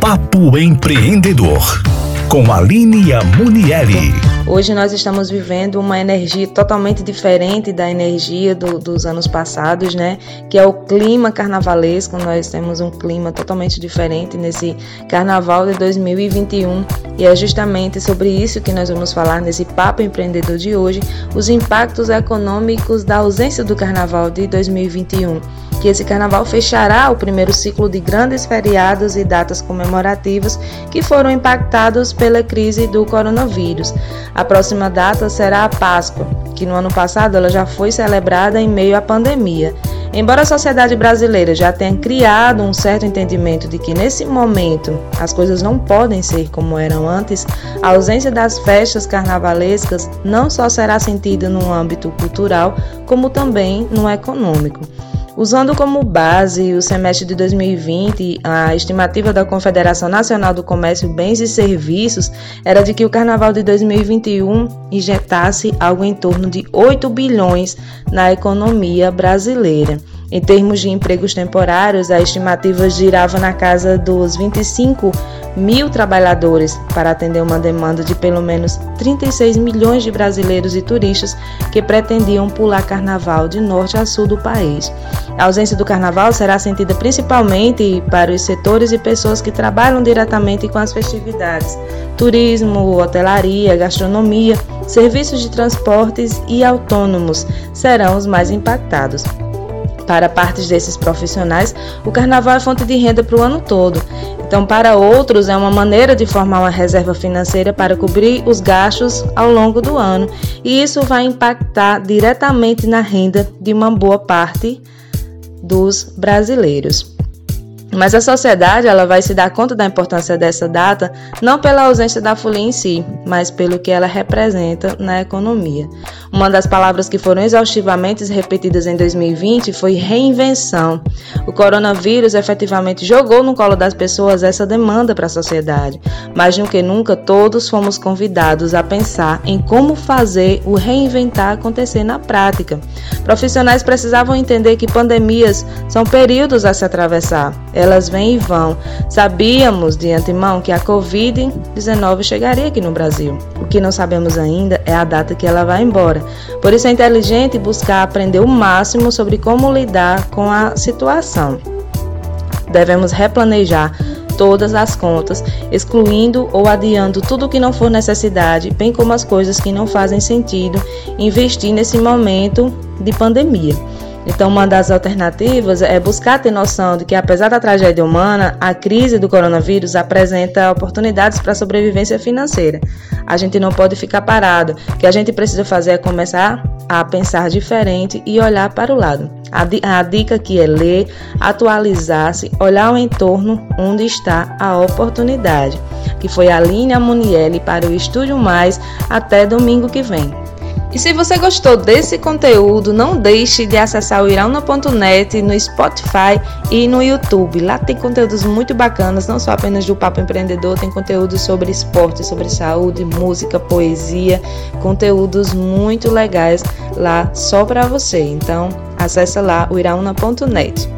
Papo Empreendedor, com Aline Amunieri. Hoje nós estamos vivendo uma energia totalmente diferente da energia do, dos anos passados, né? Que é o clima carnavalesco. Nós temos um clima totalmente diferente nesse carnaval de 2021 e é justamente sobre isso que nós vamos falar nesse Papo Empreendedor de hoje: os impactos econômicos da ausência do carnaval de 2021 que esse carnaval fechará o primeiro ciclo de grandes feriados e datas comemorativas que foram impactados pela crise do coronavírus. A próxima data será a Páscoa, que no ano passado ela já foi celebrada em meio à pandemia. Embora a sociedade brasileira já tenha criado um certo entendimento de que nesse momento as coisas não podem ser como eram antes, a ausência das festas carnavalescas não só será sentida no âmbito cultural, como também no econômico. Usando como base o semestre de 2020, a estimativa da Confederação Nacional do Comércio, Bens e Serviços era de que o carnaval de 2021 injetasse algo em torno de 8 bilhões na economia brasileira. Em termos de empregos temporários, a estimativa girava na casa dos 25 mil trabalhadores para atender uma demanda de pelo menos 36 milhões de brasileiros e turistas que pretendiam pular carnaval de norte a sul do país. A ausência do carnaval será sentida principalmente para os setores e pessoas que trabalham diretamente com as festividades: turismo, hotelaria, gastronomia, serviços de transportes e autônomos serão os mais impactados. Para partes desses profissionais, o carnaval é fonte de renda para o ano todo. Então, para outros, é uma maneira de formar uma reserva financeira para cobrir os gastos ao longo do ano, e isso vai impactar diretamente na renda de uma boa parte dos brasileiros. Mas a sociedade ela vai se dar conta da importância dessa data não pela ausência da folia em si, mas pelo que ela representa na economia. Uma das palavras que foram exaustivamente repetidas em 2020 foi reinvenção. O coronavírus efetivamente jogou no colo das pessoas essa demanda para a sociedade. Mais do que nunca, todos fomos convidados a pensar em como fazer o reinventar acontecer na prática. Profissionais precisavam entender que pandemias são períodos a se atravessar elas vêm e vão. Sabíamos de antemão que a Covid-19 chegaria aqui no Brasil. O que não sabemos ainda é a data que ela vai embora. Por isso é inteligente buscar aprender o máximo sobre como lidar com a situação. Devemos replanejar todas as contas, excluindo ou adiando tudo que não for necessidade, bem como as coisas que não fazem sentido investir nesse momento de pandemia. Então, uma das alternativas é buscar ter noção de que, apesar da tragédia humana, a crise do coronavírus apresenta oportunidades para a sobrevivência financeira. A gente não pode ficar parado. O que a gente precisa fazer é começar a pensar diferente e olhar para o lado. A, dica aqui é ler, atualizar-se, olhar o entorno onde está a oportunidade. Que foi a Linha Munielli para o Estúdio Mais até domingo que vem. E se você gostou desse conteúdo, não deixe de acessar o irauna.net no Spotify e no YouTube. Lá tem conteúdos muito bacanas, não só apenas do Papo Empreendedor, tem conteúdos sobre esporte, sobre saúde, música, poesia, conteúdos muito legais lá só para você. Então, acessa lá o irauna.net.